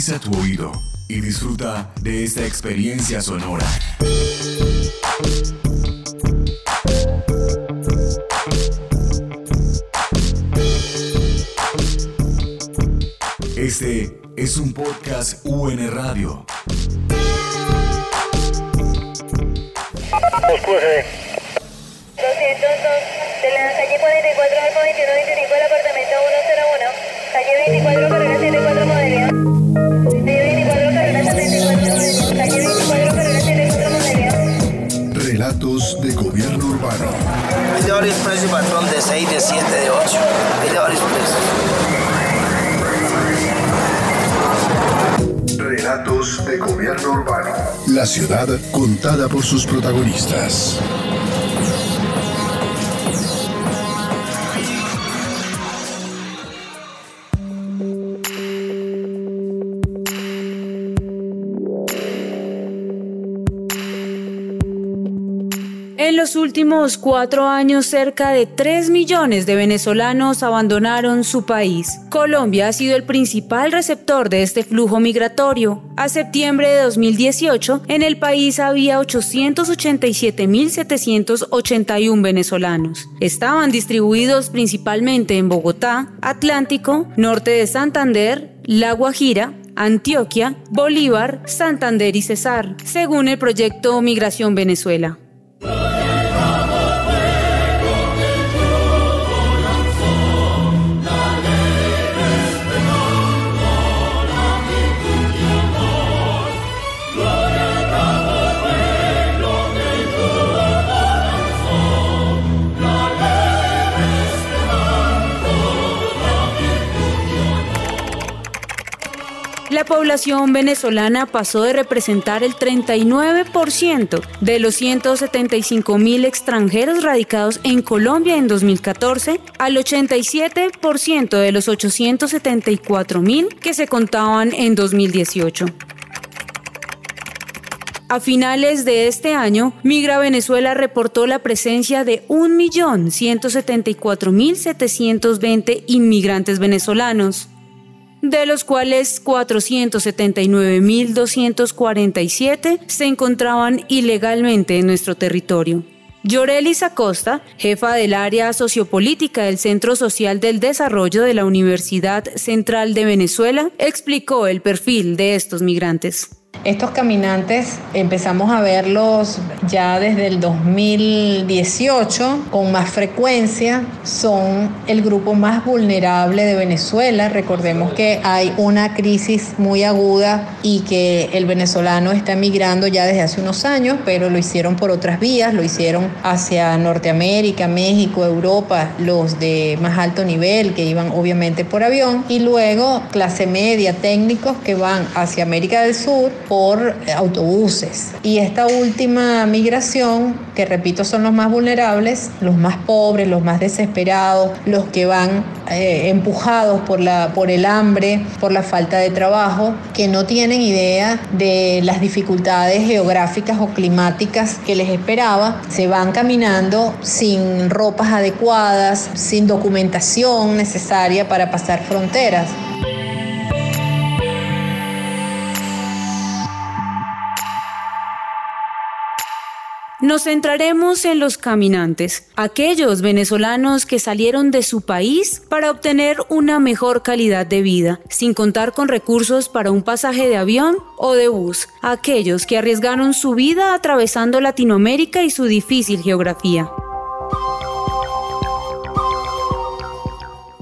Agudiza tu oído y disfruta de esta experiencia sonora. Este es un podcast UN Radio. de la calle 44 al 2125 del apartamento 101, calle 24 carrera 74 modelo. Relatos de gobierno urbano. Hay de varios precios, patrón, de 6, de 7, de 8. Hay de varios precios. Relatos de gobierno urbano. La ciudad contada por sus protagonistas. En los últimos cuatro años, cerca de 3 millones de venezolanos abandonaron su país. Colombia ha sido el principal receptor de este flujo migratorio. A septiembre de 2018, en el país había 887.781 venezolanos. Estaban distribuidos principalmente en Bogotá, Atlántico, norte de Santander, La Guajira, Antioquia, Bolívar, Santander y Cesar, según el proyecto Migración Venezuela. La población venezolana pasó de representar el 39% de los 175 mil extranjeros radicados en Colombia en 2014 al 87% de los 874 mil que se contaban en 2018. A finales de este año, Migra Venezuela reportó la presencia de 1.174.720 inmigrantes venezolanos de los cuales 479.247 se encontraban ilegalmente en nuestro territorio. Llorelis Acosta, jefa del área sociopolítica del Centro Social del Desarrollo de la Universidad Central de Venezuela, explicó el perfil de estos migrantes. Estos caminantes empezamos a verlos ya desde el 2018 con más frecuencia. Son el grupo más vulnerable de Venezuela. Recordemos que hay una crisis muy aguda y que el venezolano está migrando ya desde hace unos años, pero lo hicieron por otras vías, lo hicieron hacia Norteamérica, México, Europa, los de más alto nivel que iban obviamente por avión y luego clase media, técnicos que van hacia América del Sur por autobuses. Y esta última migración, que repito son los más vulnerables, los más pobres, los más desesperados, los que van eh, empujados por, la, por el hambre, por la falta de trabajo, que no tienen idea de las dificultades geográficas o climáticas que les esperaba, se van caminando sin ropas adecuadas, sin documentación necesaria para pasar fronteras. Nos centraremos en los caminantes, aquellos venezolanos que salieron de su país para obtener una mejor calidad de vida, sin contar con recursos para un pasaje de avión o de bus, aquellos que arriesgaron su vida atravesando Latinoamérica y su difícil geografía.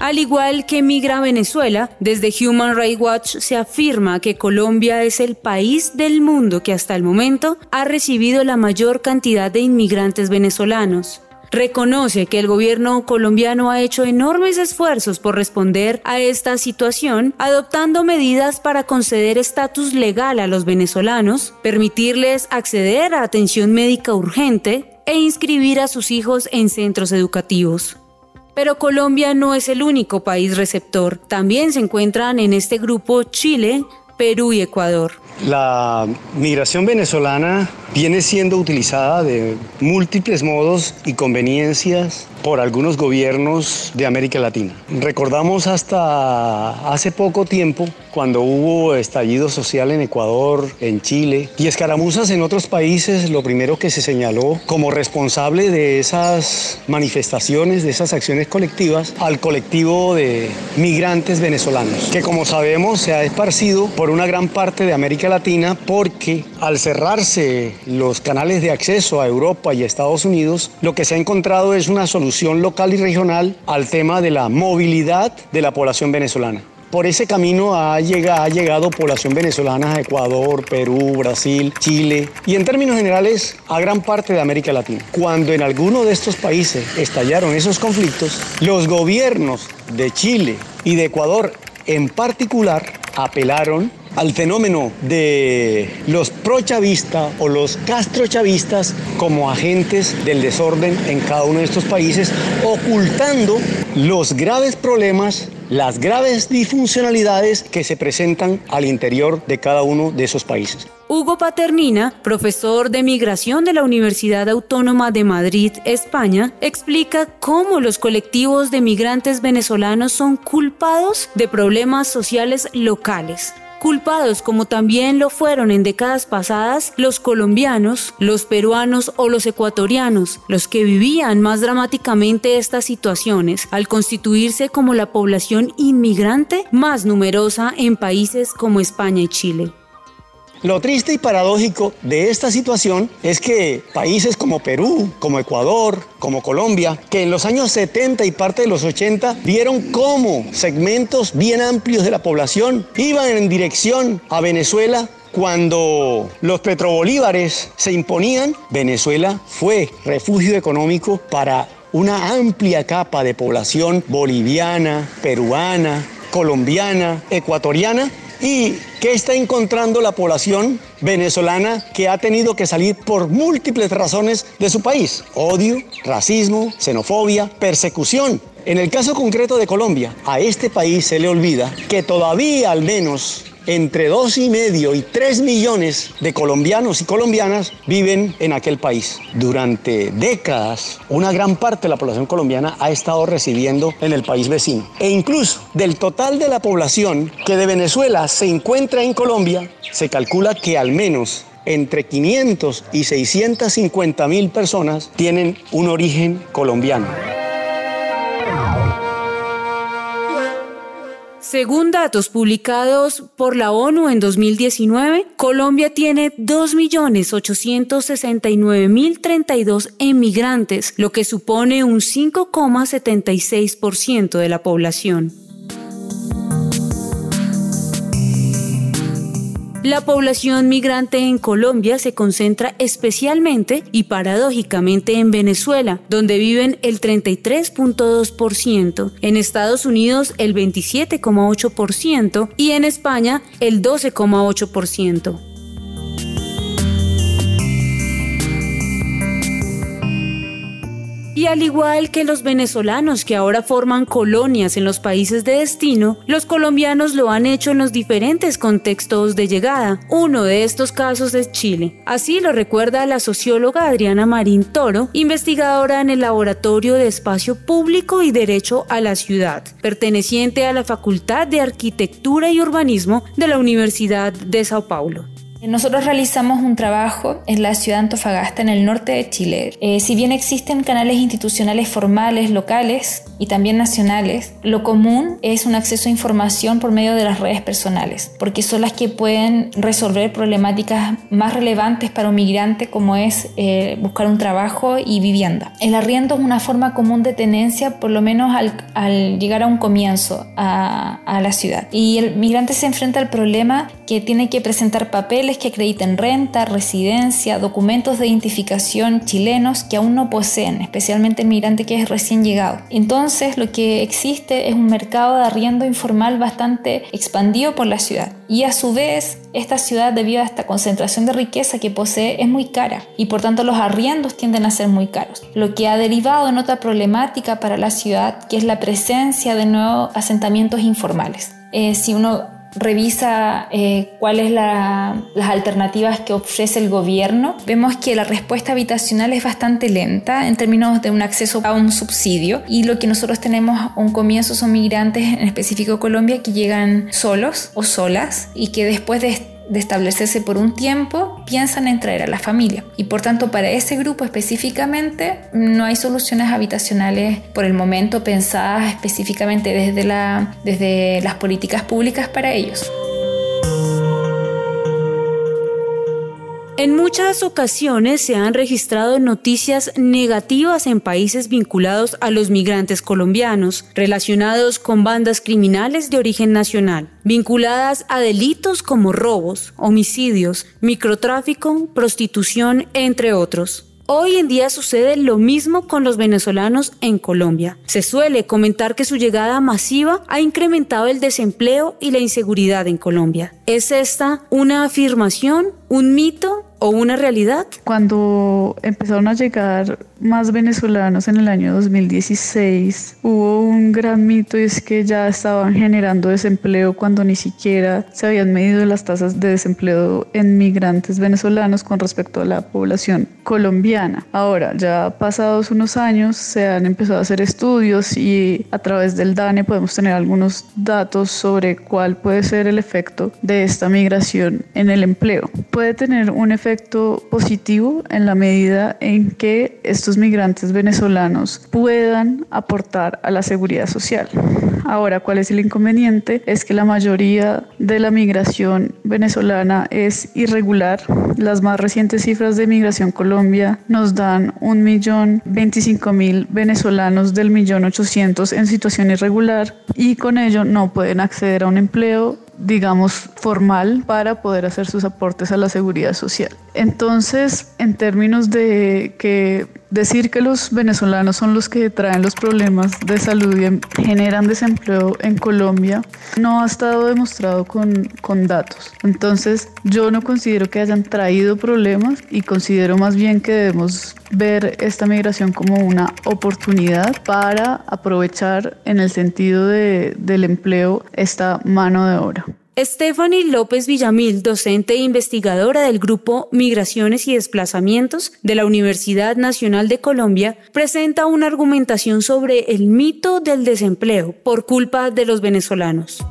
Al igual que migra Venezuela, desde Human Rights Watch se afirma que Colombia es el país del mundo que hasta el momento ha recibido la mayor cantidad de inmigrantes venezolanos. Reconoce que el gobierno colombiano ha hecho enormes esfuerzos por responder a esta situación, adoptando medidas para conceder estatus legal a los venezolanos, permitirles acceder a atención médica urgente e inscribir a sus hijos en centros educativos. Pero Colombia no es el único país receptor. También se encuentran en este grupo Chile, Perú y Ecuador. La migración venezolana viene siendo utilizada de múltiples modos y conveniencias por algunos gobiernos de América Latina. Recordamos hasta hace poco tiempo cuando hubo estallido social en Ecuador, en Chile y escaramuzas en otros países, lo primero que se señaló como responsable de esas manifestaciones, de esas acciones colectivas, al colectivo de migrantes venezolanos, que como sabemos se ha esparcido por una gran parte de América Latina porque al cerrarse los canales de acceso a Europa y a Estados Unidos, lo que se ha encontrado es una solución local y regional al tema de la movilidad de la población venezolana. Por ese camino ha llegado, ha llegado, población venezolana a Ecuador, Perú, Brasil, Chile y en términos generales a gran parte de América Latina. Cuando en alguno de estos países estallaron esos conflictos, los gobiernos de Chile y de Ecuador en particular apelaron al fenómeno de los prochavistas o los castrochavistas como agentes del desorden en cada uno de estos países, ocultando los graves problemas las graves disfuncionalidades que se presentan al interior de cada uno de esos países. Hugo Paternina, profesor de migración de la Universidad Autónoma de Madrid, España, explica cómo los colectivos de migrantes venezolanos son culpados de problemas sociales locales culpados como también lo fueron en décadas pasadas los colombianos, los peruanos o los ecuatorianos, los que vivían más dramáticamente estas situaciones al constituirse como la población inmigrante más numerosa en países como España y Chile. Lo triste y paradójico de esta situación es que países como Perú, como Ecuador, como Colombia, que en los años 70 y parte de los 80 vieron cómo segmentos bien amplios de la población iban en dirección a Venezuela cuando los petrobolívares se imponían, Venezuela fue refugio económico para una amplia capa de población boliviana, peruana, colombiana, ecuatoriana ¿Y qué está encontrando la población venezolana que ha tenido que salir por múltiples razones de su país? Odio, racismo, xenofobia, persecución. En el caso concreto de Colombia, a este país se le olvida que todavía al menos entre dos y medio y tres millones de colombianos y colombianas viven en aquel país. Durante décadas, una gran parte de la población colombiana ha estado residiendo en el país vecino. E incluso del total de la población que de Venezuela se encuentra en Colombia, se calcula que al menos entre 500 y 650 mil personas tienen un origen colombiano. Según datos publicados por la ONU en 2019, Colombia tiene 2.869.032 emigrantes, lo que supone un 5,76% de la población. La población migrante en Colombia se concentra especialmente y paradójicamente en Venezuela, donde viven el 33.2%, en Estados Unidos el 27.8% y en España el 12.8%. Y al igual que los venezolanos que ahora forman colonias en los países de destino, los colombianos lo han hecho en los diferentes contextos de llegada. Uno de estos casos es Chile. Así lo recuerda la socióloga Adriana Marín Toro, investigadora en el Laboratorio de Espacio Público y Derecho a la Ciudad, perteneciente a la Facultad de Arquitectura y Urbanismo de la Universidad de Sao Paulo. Nosotros realizamos un trabajo en la ciudad de Antofagasta, en el norte de Chile. Eh, si bien existen canales institucionales formales, locales y también nacionales, lo común es un acceso a información por medio de las redes personales, porque son las que pueden resolver problemáticas más relevantes para un migrante como es eh, buscar un trabajo y vivienda. El arriendo es una forma común de tenencia, por lo menos al, llegar a un comienzo a, a la ciudad. Y el migrante se enfrenta al problema que tiene que presentar papeles que acrediten renta, residencia, documentos de identificación chilenos que aún no poseen, especialmente el migrante que es recién llegado. Entonces, lo que existe es un mercado de arriendo informal bastante expandido por la ciudad. Y a su vez, esta ciudad, debido a esta concentración de riqueza que posee, es muy cara y por tanto los arriendos tienden a ser muy caros, lo que ha derivado en otra problemática para la ciudad, que es la presencia de nuevos asentamientos informales. Eh, si uno revisa eh, cuáles la, las alternativas que ofrece el gobierno, vemos que la respuesta habitacional es bastante lenta en términos de un acceso a un subsidio y lo que nosotros tenemos un comienzo son migrantes, en específico Colombia, que llegan solos o solas y que después de de establecerse por un tiempo, piensan en traer a la familia. Y por tanto, para ese grupo específicamente, no hay soluciones habitacionales por el momento pensadas específicamente desde, la, desde las políticas públicas para ellos. En muchas ocasiones se han registrado noticias negativas en países vinculados a los migrantes colombianos, relacionados con bandas criminales de origen nacional, vinculadas a delitos como robos, homicidios, microtráfico, prostitución, entre otros. Hoy en día sucede lo mismo con los venezolanos en Colombia. Se suele comentar que su llegada masiva ha incrementado el desempleo y la inseguridad en Colombia. ¿Es esta una afirmación, un mito o una realidad? Cuando empezaron a llegar más venezolanos en el año 2016, hubo un gran mito y es que ya estaban generando desempleo cuando ni siquiera se habían medido las tasas de desempleo en migrantes venezolanos con respecto a la población colombiana. Ahora, ya pasados unos años, se han empezado a hacer estudios y a través del DANE podemos tener algunos datos sobre cuál puede ser el efecto de esta migración en el empleo. Puede tener un efecto positivo en la medida en que estos migrantes venezolanos puedan aportar a la seguridad social. Ahora, ¿cuál es el inconveniente? Es que la mayoría de la migración venezolana es irregular. Las más recientes cifras de Migración Colombia nos dan un millón veinticinco mil venezolanos del millón ochocientos en situación irregular y con ello no pueden acceder a un empleo digamos, formal para poder hacer sus aportes a la seguridad social. Entonces, en términos de que decir que los venezolanos son los que traen los problemas de salud y generan desempleo en Colombia, no ha estado demostrado con, con datos. Entonces, yo no considero que hayan traído problemas y considero más bien que debemos ver esta migración como una oportunidad para aprovechar en el sentido de, del empleo esta mano de obra. Stephanie López Villamil, docente e investigadora del Grupo Migraciones y Desplazamientos de la Universidad Nacional de Colombia, presenta una argumentación sobre el mito del desempleo por culpa de los venezolanos.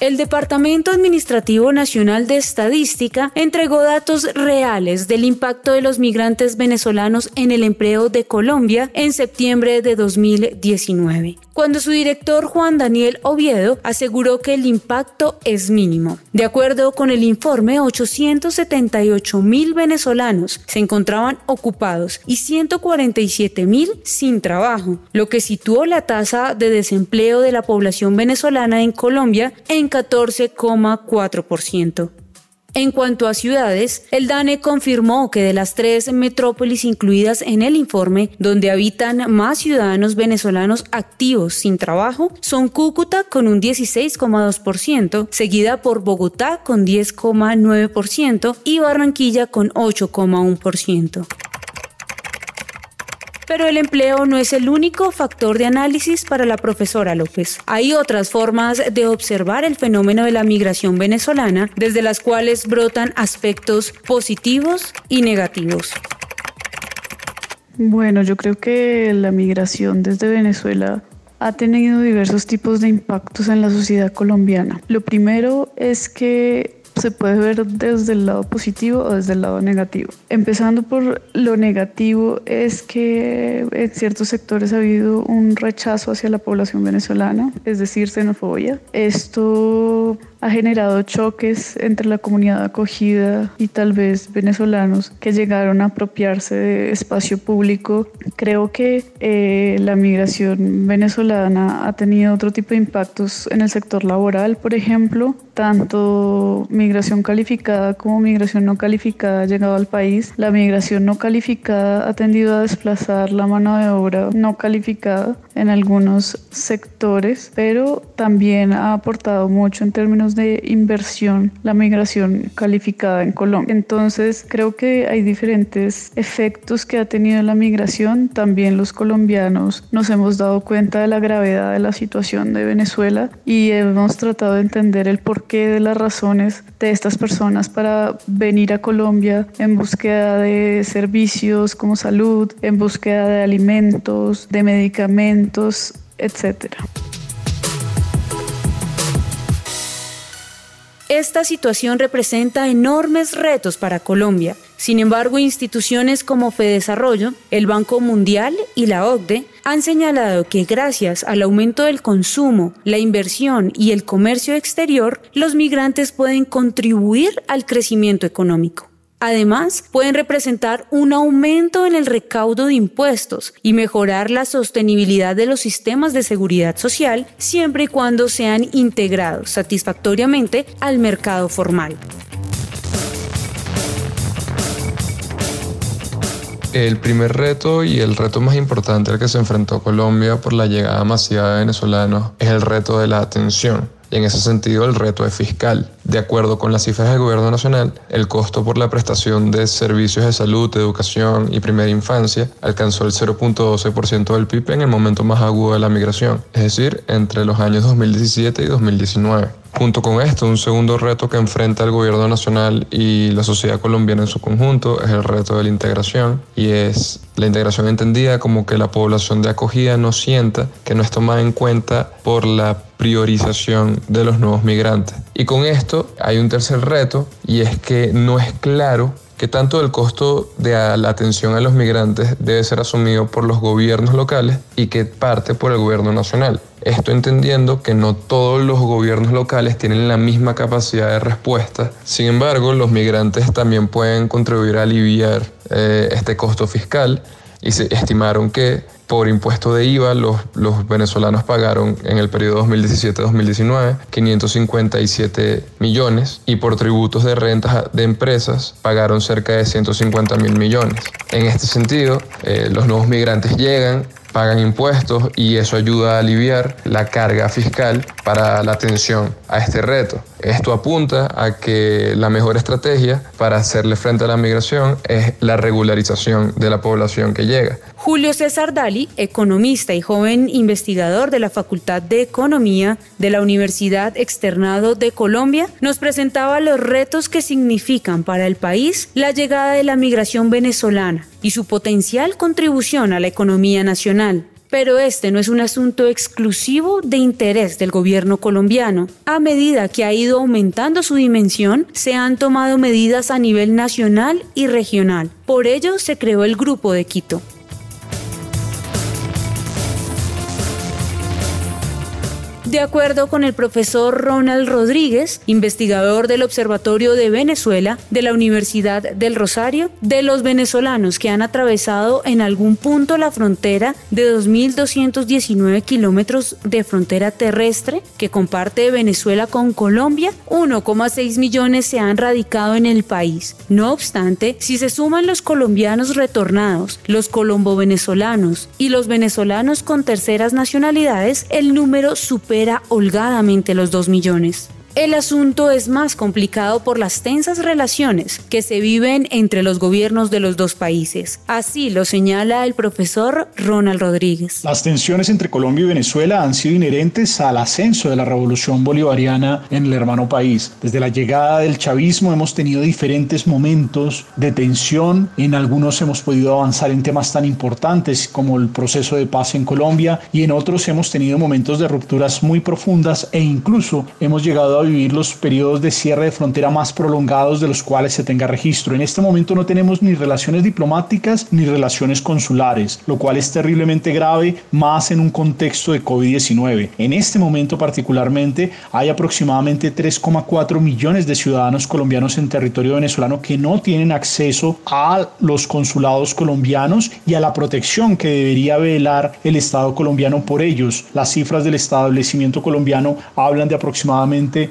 El Departamento Administrativo Nacional de Estadística entregó datos reales del impacto de los migrantes venezolanos en el empleo de Colombia en septiembre de 2019 cuando su director Juan Daniel Oviedo aseguró que el impacto es mínimo. De acuerdo con el informe, 878 mil venezolanos se encontraban ocupados y 147 mil sin trabajo, lo que situó la tasa de desempleo de la población venezolana en Colombia en 14,4%. En cuanto a ciudades, el DANE confirmó que de las tres metrópolis incluidas en el informe, donde habitan más ciudadanos venezolanos activos sin trabajo, son Cúcuta con un 16,2%, seguida por Bogotá con 10,9% y Barranquilla con 8,1%. Pero el empleo no es el único factor de análisis para la profesora López. Hay otras formas de observar el fenómeno de la migración venezolana, desde las cuales brotan aspectos positivos y negativos. Bueno, yo creo que la migración desde Venezuela ha tenido diversos tipos de impactos en la sociedad colombiana. Lo primero es que se puede ver desde el lado positivo o desde el lado negativo. Empezando por lo negativo es que en ciertos sectores ha habido un rechazo hacia la población venezolana, es decir, xenofobia. Esto ha generado choques entre la comunidad acogida y tal vez venezolanos que llegaron a apropiarse de espacio público. Creo que eh, la migración venezolana ha tenido otro tipo de impactos en el sector laboral, por ejemplo, tanto migración calificada como migración no calificada ha llegado al país. La migración no calificada ha tendido a desplazar la mano de obra no calificada en algunos sectores, pero también ha aportado mucho en términos de inversión la migración calificada en Colombia. Entonces creo que hay diferentes efectos que ha tenido la migración. También los colombianos nos hemos dado cuenta de la gravedad de la situación de Venezuela y hemos tratado de entender el porqué de las razones de estas personas para venir a Colombia en búsqueda de servicios como salud, en búsqueda de alimentos, de medicamentos, etcétera. Esta situación representa enormes retos para Colombia. Sin embargo, instituciones como Fedesarrollo, el Banco Mundial y la OCDE han señalado que gracias al aumento del consumo, la inversión y el comercio exterior, los migrantes pueden contribuir al crecimiento económico. Además, pueden representar un aumento en el recaudo de impuestos y mejorar la sostenibilidad de los sistemas de seguridad social siempre y cuando sean integrados satisfactoriamente al mercado formal. El primer reto y el reto más importante al que se enfrentó Colombia por la llegada masiva de venezolanos es el reto de la atención y en ese sentido el reto es fiscal. De acuerdo con las cifras del gobierno nacional, el costo por la prestación de servicios de salud, educación y primera infancia alcanzó el 0.12% del PIB en el momento más agudo de la migración, es decir, entre los años 2017 y 2019. Junto con esto, un segundo reto que enfrenta el gobierno nacional y la sociedad colombiana en su conjunto es el reto de la integración y es la integración entendida como que la población de acogida no sienta que no es tomada en cuenta por la priorización de los nuevos migrantes. Y con esto hay un tercer reto y es que no es claro que tanto el costo de la atención a los migrantes debe ser asumido por los gobiernos locales y que parte por el gobierno nacional. Esto entendiendo que no todos los gobiernos locales tienen la misma capacidad de respuesta. Sin embargo, los migrantes también pueden contribuir a aliviar eh, este costo fiscal y se estimaron que por impuesto de IVA los, los venezolanos pagaron en el periodo 2017-2019 557 millones y por tributos de rentas de empresas pagaron cerca de 150 mil millones. En este sentido, eh, los nuevos migrantes llegan, pagan impuestos y eso ayuda a aliviar la carga fiscal para la atención a este reto. Esto apunta a que la mejor estrategia para hacerle frente a la migración es la regularización de la población que llega. Julio César Dali, economista y joven investigador de la Facultad de Economía de la Universidad Externado de Colombia, nos presentaba los retos que significan para el país la llegada de la migración venezolana y su potencial contribución a la economía nacional. Pero este no es un asunto exclusivo de interés del gobierno colombiano. A medida que ha ido aumentando su dimensión, se han tomado medidas a nivel nacional y regional. Por ello se creó el Grupo de Quito. De acuerdo con el profesor Ronald Rodríguez, investigador del Observatorio de Venezuela de la Universidad del Rosario, de los venezolanos que han atravesado en algún punto la frontera de 2.219 kilómetros de frontera terrestre que comparte Venezuela con Colombia, 1,6 millones se han radicado en el país. No obstante, si se suman los colombianos retornados, los colombo-venezolanos y los venezolanos con terceras nacionalidades, el número supera holgadamente los 2 millones. El asunto es más complicado por las tensas relaciones que se viven entre los gobiernos de los dos países. Así lo señala el profesor Ronald Rodríguez. Las tensiones entre Colombia y Venezuela han sido inherentes al ascenso de la revolución bolivariana en el hermano país. Desde la llegada del chavismo hemos tenido diferentes momentos de tensión. En algunos hemos podido avanzar en temas tan importantes como el proceso de paz en Colombia y en otros hemos tenido momentos de rupturas muy profundas e incluso hemos llegado a vivir los periodos de cierre de frontera más prolongados de los cuales se tenga registro. En este momento no tenemos ni relaciones diplomáticas ni relaciones consulares, lo cual es terriblemente grave más en un contexto de COVID-19. En este momento particularmente hay aproximadamente 3,4 millones de ciudadanos colombianos en territorio venezolano que no tienen acceso a los consulados colombianos y a la protección que debería velar el Estado colombiano por ellos. Las cifras del establecimiento colombiano hablan de aproximadamente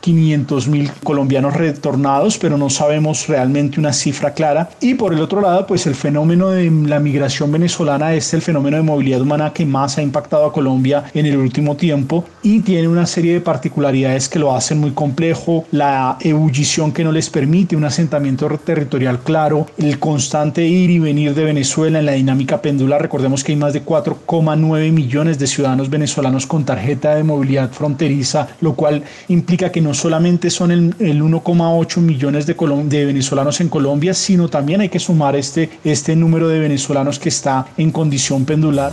500 mil colombianos retornados, pero no sabemos realmente una cifra clara. Y por el otro lado, pues el fenómeno de la migración venezolana es el fenómeno de movilidad humana que más ha impactado a Colombia en el último tiempo y tiene una serie de particularidades que lo hacen muy complejo, la ebullición que no les permite un asentamiento territorial claro, el constante ir y venir de Venezuela en la dinámica pendular. Recordemos que hay más de 4,9 millones de ciudadanos venezolanos con tarjeta de movilidad fronteriza, lo cual implica que no solamente son el, 1,8 millones de, de venezolanos en Colombia, sino también hay que sumar este, este número de venezolanos que está en condición pendular.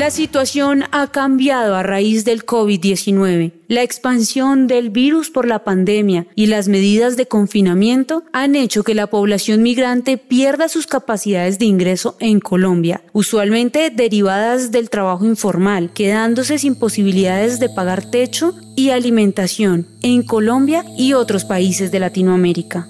La situación ha cambiado a raíz del COVID-19. La expansión del virus por la pandemia y las medidas de confinamiento han hecho que la población migrante pierda sus capacidades de ingreso en Colombia, usualmente derivadas del trabajo informal, quedándose sin posibilidades de pagar techo y alimentación en Colombia y otros países de Latinoamérica.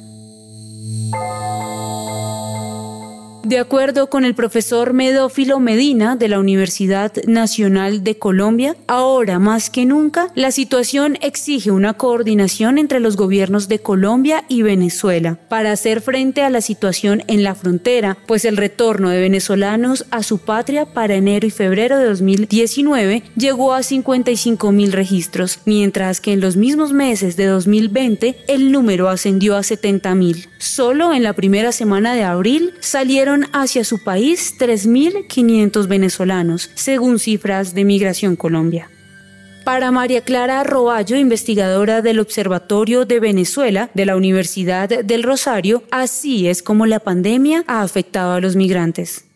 De acuerdo con el profesor Medófilo Medina de la Universidad Nacional de Colombia, ahora más que nunca la situación exige una coordinación entre los gobiernos de Colombia y Venezuela para hacer frente a la situación en la frontera, pues el retorno de venezolanos a su patria para enero y febrero de 2019 llegó a 55 mil registros, mientras que en los mismos meses de 2020 el número ascendió a 70 mil. Solo en la primera semana de abril salieron hacia su país 3.500 venezolanos, según cifras de Migración Colombia. Para María Clara Roballo, investigadora del Observatorio de Venezuela de la Universidad del Rosario, así es como la pandemia ha afectado a los migrantes.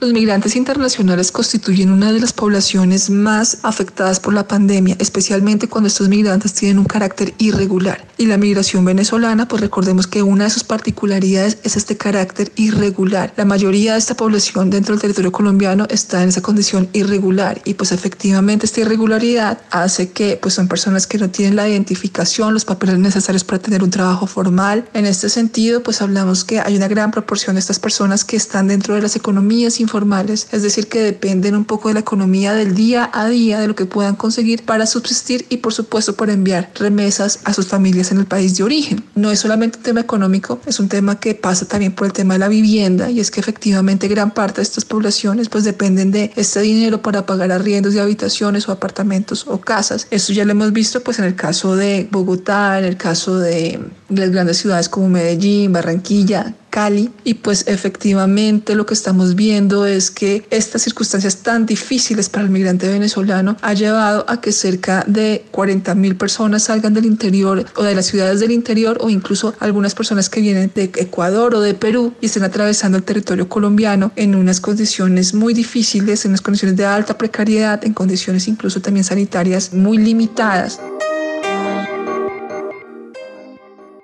Los migrantes internacionales constituyen una de las poblaciones más afectadas por la pandemia, especialmente cuando estos migrantes tienen un carácter irregular. Y la migración venezolana, pues recordemos que una de sus particularidades es este carácter irregular. La mayoría de esta población dentro del territorio colombiano está en esa condición irregular y pues efectivamente esta irregularidad hace que pues son personas que no tienen la identificación, los papeles necesarios para tener un trabajo formal. En este sentido, pues hablamos que hay una gran proporción de estas personas que están dentro de las economías informales, es decir, que dependen un poco de la economía del día a día, de lo que puedan conseguir para subsistir y por supuesto para enviar remesas a sus familias en el país de origen. No es solamente un tema económico, es un tema que pasa también por el tema de la vivienda y es que efectivamente gran parte de estas poblaciones pues dependen de este dinero para pagar arriendos de habitaciones o apartamentos o casas. Esto ya lo hemos visto pues en el caso de Bogotá, en el caso de las grandes ciudades como Medellín, Barranquilla, Cali y pues efectivamente lo que estamos viendo es que estas circunstancias tan difíciles para el migrante venezolano ha llevado a que cerca de 40 mil personas salgan del interior o de las ciudades del interior o incluso algunas personas que vienen de Ecuador o de Perú y estén atravesando el territorio colombiano en unas condiciones muy difíciles, en unas condiciones de alta precariedad, en condiciones incluso también sanitarias muy limitadas.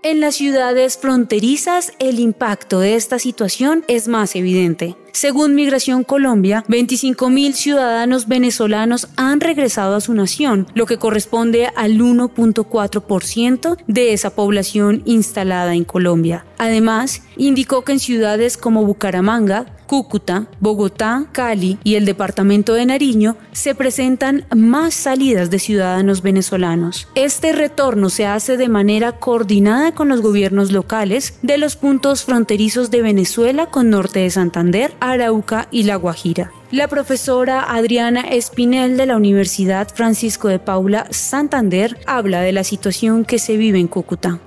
En las ciudades fronterizas el impacto de esta situación es más evidente. Según Migración Colombia, 25.000 ciudadanos venezolanos han regresado a su nación, lo que corresponde al 1.4% de esa población instalada en Colombia. Además, indicó que en ciudades como Bucaramanga, Cúcuta, Bogotá, Cali y el departamento de Nariño se presentan más salidas de ciudadanos venezolanos. Este retorno se hace de manera coordinada con los gobiernos locales de los puntos fronterizos de Venezuela con norte de Santander, Arauca y La Guajira. La profesora Adriana Espinel de la Universidad Francisco de Paula Santander habla de la situación que se vive en Cúcuta.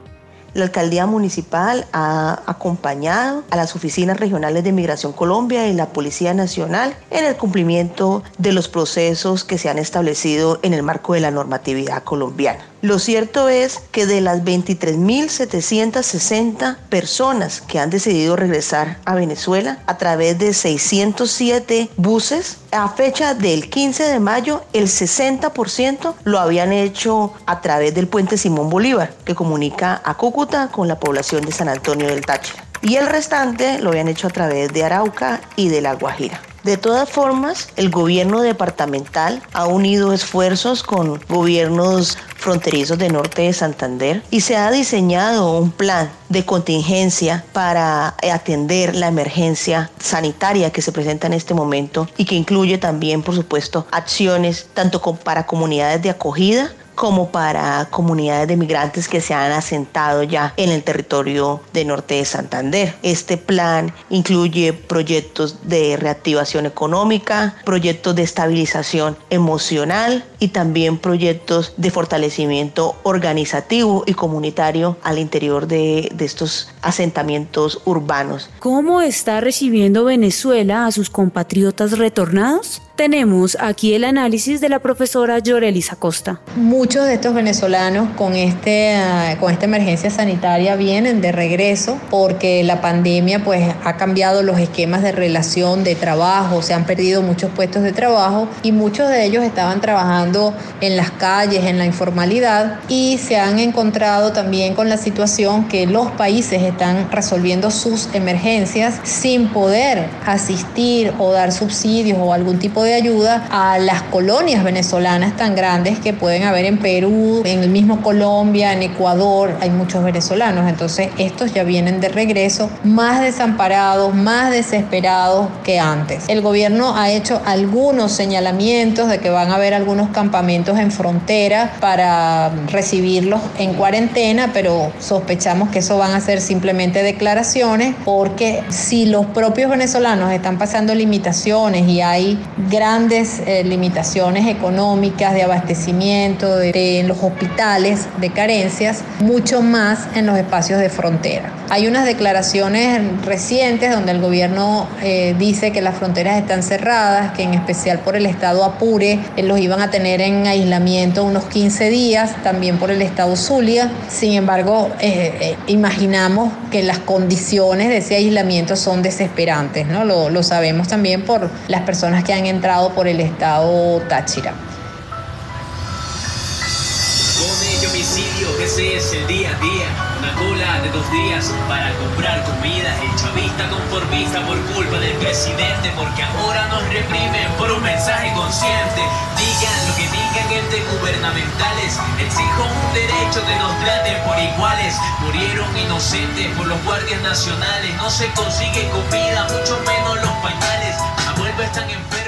La alcaldía municipal ha acompañado a las oficinas regionales de Migración Colombia y la Policía Nacional en el cumplimiento de los procesos que se han establecido en el marco de la normatividad colombiana. Lo cierto es que de las 23.760 personas que han decidido regresar a Venezuela a través de 607 buses, a fecha del 15 de mayo, el 60% lo habían hecho a través del puente Simón Bolívar, que comunica a Cúcuta con la población de San Antonio del Táchira. Y el restante lo habían hecho a través de Arauca y de La Guajira. De todas formas, el gobierno departamental ha unido esfuerzos con gobiernos fronterizos de norte de Santander y se ha diseñado un plan de contingencia para atender la emergencia sanitaria que se presenta en este momento y que incluye también, por supuesto, acciones tanto para comunidades de acogida como para comunidades de migrantes que se han asentado ya en el territorio de norte de Santander. Este plan incluye proyectos de reactivación económica, proyectos de estabilización emocional y también proyectos de fortalecimiento organizativo y comunitario al interior de, de estos asentamientos urbanos. ¿Cómo está recibiendo Venezuela a sus compatriotas retornados? Tenemos aquí el análisis de la profesora Llorelis Acosta. Muchos de estos venezolanos con, este, ah, con esta emergencia sanitaria vienen de regreso porque la pandemia pues, ha cambiado los esquemas de relación, de trabajo, se han perdido muchos puestos de trabajo y muchos de ellos estaban trabajando en las calles, en la informalidad y se han encontrado también con la situación que los países están resolviendo sus emergencias sin poder asistir o dar subsidios o algún tipo de de ayuda a las colonias venezolanas tan grandes que pueden haber en Perú, en el mismo Colombia, en Ecuador, hay muchos venezolanos, entonces estos ya vienen de regreso más desamparados, más desesperados que antes. El gobierno ha hecho algunos señalamientos de que van a haber algunos campamentos en frontera para recibirlos en cuarentena, pero sospechamos que eso van a ser simplemente declaraciones porque si los propios venezolanos están pasando limitaciones y hay grandes eh, limitaciones económicas de abastecimiento de, en los hospitales de carencias, mucho más en los espacios de frontera. Hay unas declaraciones recientes donde el gobierno eh, dice que las fronteras están cerradas, que en especial por el estado Apure eh, los iban a tener en aislamiento unos 15 días, también por el estado Zulia. Sin embargo, imaginamos que las condiciones de ese aislamiento son desesperantes, ¿no? Lo sabemos también por las personas que han entrado por el estado Táchira. Con el homicidio, ese es el día a día. Una cola de dos días para comprar comida. El chavista conformista por culpa del presidente. Porque ahora nos reprimen por un mensaje consciente. Digan lo que digan entre gubernamentales. Exijo un derecho de nos traten por iguales. Murieron inocentes por los guardias nacionales. No se consigue comida, mucho menos los pañales. Abuelos están enfermos.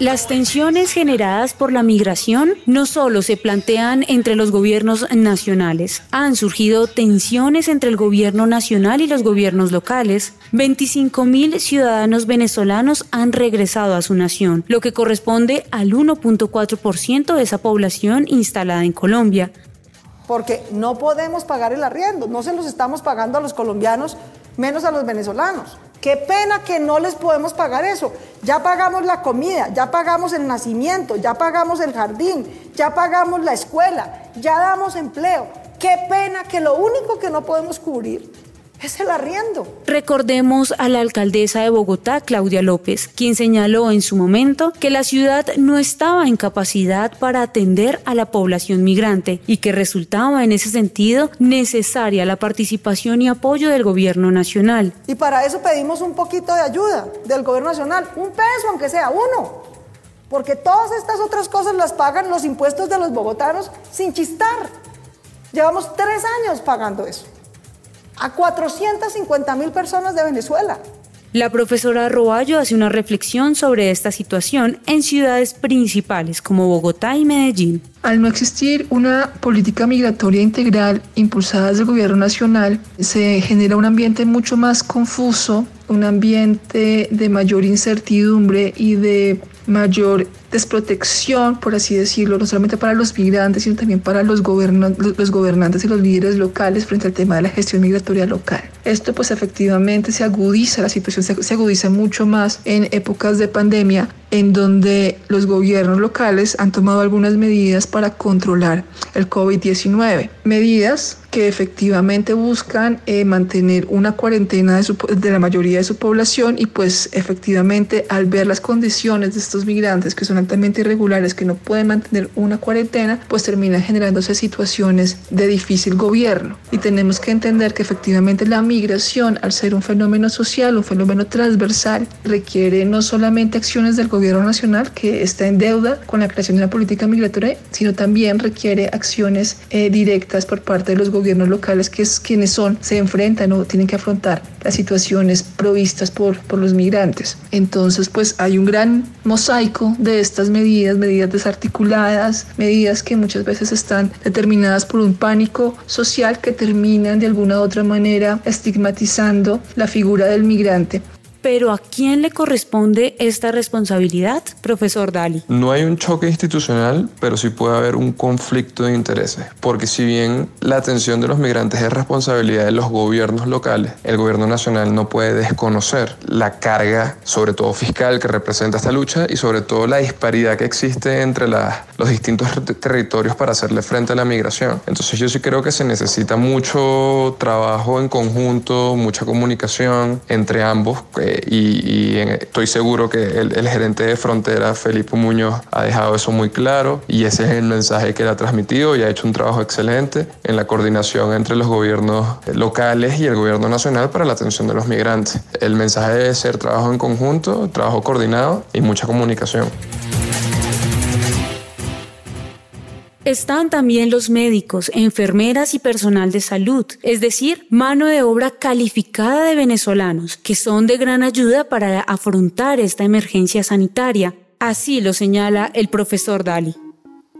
Las tensiones generadas por la migración no solo se plantean entre los gobiernos nacionales, han surgido tensiones entre el gobierno nacional y los gobiernos locales. 25 mil ciudadanos venezolanos han regresado a su nación, lo que corresponde al 1.4% de esa población instalada en Colombia. Porque no podemos pagar el arriendo, no se los estamos pagando a los colombianos, menos a los venezolanos. Qué pena que no les podemos pagar eso. Ya pagamos la comida, ya pagamos el nacimiento, ya pagamos el jardín, ya pagamos la escuela, ya damos empleo. Qué pena que lo único que no podemos cubrir es el arriendo. Recordemos a la alcaldesa de Bogotá, Claudia López, quien señaló en su momento que la ciudad no estaba en capacidad para atender a la población migrante y que resultaba en ese sentido necesaria la participación y apoyo del gobierno nacional. Y para eso pedimos un poquito de ayuda del gobierno nacional, un peso aunque sea uno, porque todas estas otras cosas las pagan los impuestos de los bogotanos sin chistar. Llevamos tres años pagando eso a 450 mil personas de Venezuela. La profesora Roballo hace una reflexión sobre esta situación en ciudades principales como Bogotá y Medellín. Al no existir una política migratoria integral impulsada desde el gobierno nacional, se genera un ambiente mucho más confuso, un ambiente de mayor incertidumbre y de mayor desprotección, por así decirlo, no solamente para los migrantes, sino también para los, los gobernantes y los líderes locales frente al tema de la gestión migratoria local. Esto pues efectivamente se agudiza, la situación se, se agudiza mucho más en épocas de pandemia, en donde los gobiernos locales han tomado algunas medidas para controlar el COVID-19. Medidas que efectivamente buscan eh, mantener una cuarentena de, de, la mayoría de su población y pues efectivamente al ver las condiciones de estos migrantes que son altamente irregulares, que no pueden mantener una cuarentena, pues terminan generándose situaciones de difícil gobierno. Y tenemos que entender que efectivamente la migración, al ser un fenómeno social, un fenómeno transversal, requiere no solamente acciones del gobierno nacional, que está en deuda con la creación de una política migratoria, sino también requiere acciones eh, directas por parte de los gobiernos locales, que es quienes son, se enfrentan o tienen que afrontar las situaciones provistas por, por los migrantes. Entonces, pues hay un gran mosaico de estas medidas, medidas desarticuladas, medidas que muchas veces están determinadas por un pánico social que terminan de alguna u otra manera estigmatizando la figura del migrante. Pero ¿a quién le corresponde esta responsabilidad, profesor Dali? No hay un choque institucional, pero sí puede haber un conflicto de intereses, porque si bien la atención de los migrantes es responsabilidad de los gobiernos locales, el gobierno nacional no puede desconocer la carga, sobre todo fiscal, que representa esta lucha y sobre todo la disparidad que existe entre los distintos territorios para hacerle frente a la migración. Entonces yo sí creo que se necesita mucho trabajo en conjunto, mucha comunicación entre ambos. Eh, y, estoy seguro que el, gerente de frontera, Felipe Muñoz, ha dejado eso muy claro y ese es el mensaje que él ha transmitido y ha hecho un trabajo excelente en la coordinación entre los gobiernos locales y el gobierno nacional para la atención de los migrantes. El mensaje debe ser trabajo en conjunto, trabajo coordinado y mucha comunicación. Están también los médicos, enfermeras y personal de salud, es decir, mano de obra calificada de venezolanos, que son de gran ayuda para afrontar esta emergencia sanitaria. Así lo señala el profesor Dali.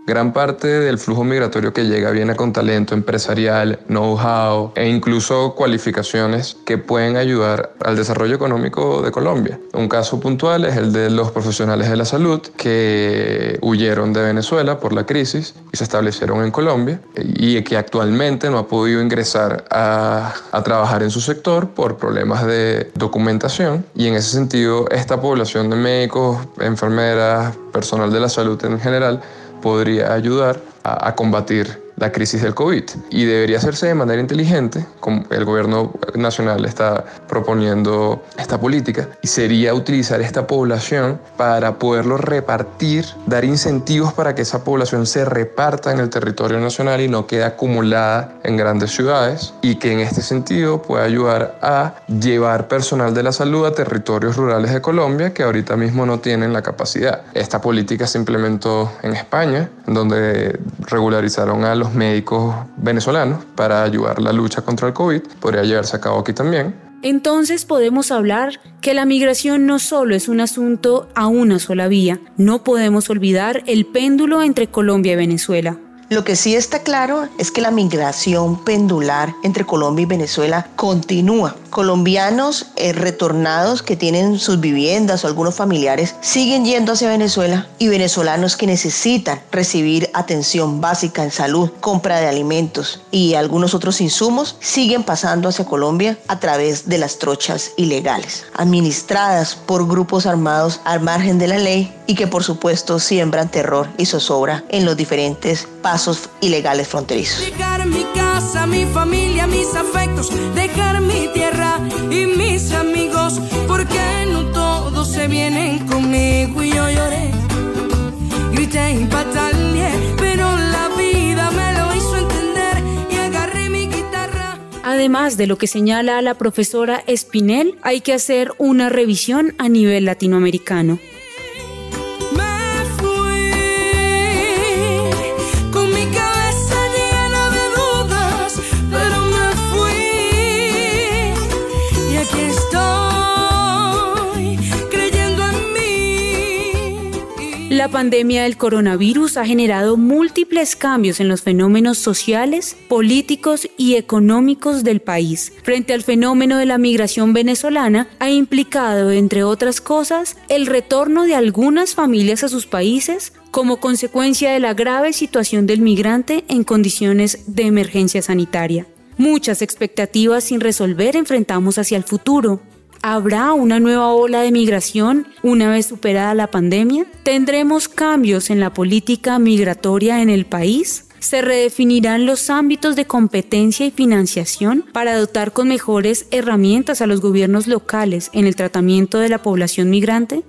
Gran parte del flujo migratorio que llega viene con talento empresarial, know-how e incluso cualificaciones que pueden ayudar al desarrollo económico de Colombia. Un caso puntual es el de los profesionales de la salud que huyeron de Venezuela por la crisis y se establecieron en Colombia y que actualmente no ha podido ingresar a, a trabajar en su sector por problemas de documentación y en ese sentido esta población de médicos, enfermeras, personal de la salud en general podría ayudar a, a combatir la crisis del COVID y debería hacerse de manera inteligente, como el gobierno nacional está proponiendo esta política, y sería utilizar esta población para poderlo repartir, dar incentivos para que esa población se reparta en el territorio nacional y no quede acumulada en grandes ciudades y que en este sentido pueda ayudar a llevar personal de la salud a territorios rurales de Colombia que ahorita mismo no tienen la capacidad. Esta política se implementó en España, donde regularizaron a los médicos venezolanos para ayudar la lucha contra el COVID. Podría llevarse a cabo aquí también. Entonces podemos hablar que la migración no solo es un asunto a una sola vía, no podemos olvidar el péndulo entre Colombia y Venezuela. Lo que sí está claro es que la migración pendular entre Colombia y Venezuela continúa. Colombianos eh, retornados que tienen sus viviendas o algunos familiares siguen yendo hacia Venezuela y venezolanos que necesitan recibir atención básica en salud, compra de alimentos y algunos otros insumos siguen pasando hacia Colombia a través de las trochas ilegales, administradas por grupos armados al margen de la ley y que por supuesto siembran terror y zozobra en los diferentes pasos ilegales fronterizos. Dejar mi casa, mi familia, mis afectos, dejar mi tierra y mis amigos, porque no todos se vienen conmigo y yo lloré, grité y pataleé, pero la vida me lo hizo entender y agarré mi guitarra. Además de lo que señala la profesora Espinel, hay que hacer una revisión a nivel latinoamericano. La pandemia del coronavirus ha generado múltiples cambios en los fenómenos sociales, políticos y económicos del país. Frente al fenómeno de la migración venezolana, ha implicado, entre otras cosas, el retorno de algunas familias a sus países como consecuencia de la grave situación del migrante en condiciones de emergencia sanitaria. Muchas expectativas sin resolver enfrentamos hacia el futuro, ¿Habrá una nueva ola de migración una vez superada la pandemia? ¿Tendremos cambios en la política migratoria en el país? Se redefinirán los ámbitos de competencia y financiación para dotar con mejores herramientas a los gobiernos locales en el tratamiento de la población migrante.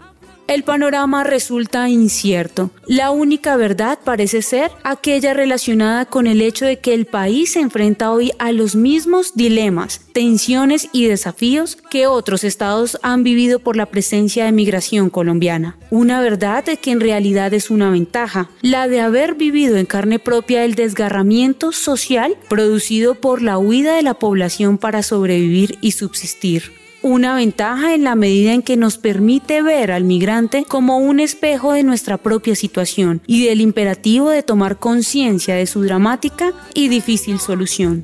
El panorama resulta incierto. La única verdad parece ser aquella relacionada con el hecho de que el país se enfrenta hoy a los mismos dilemas, tensiones y desafíos que otros estados han vivido por la presencia de migración colombiana. Una verdad que en realidad es una ventaja, la de haber vivido en carne propia el desgarramiento social producido por la huida de la población para sobrevivir y subsistir una ventaja en la medida en que nos permite ver al migrante como un espejo de nuestra propia situación y del imperativo de tomar conciencia de su dramática y difícil solución.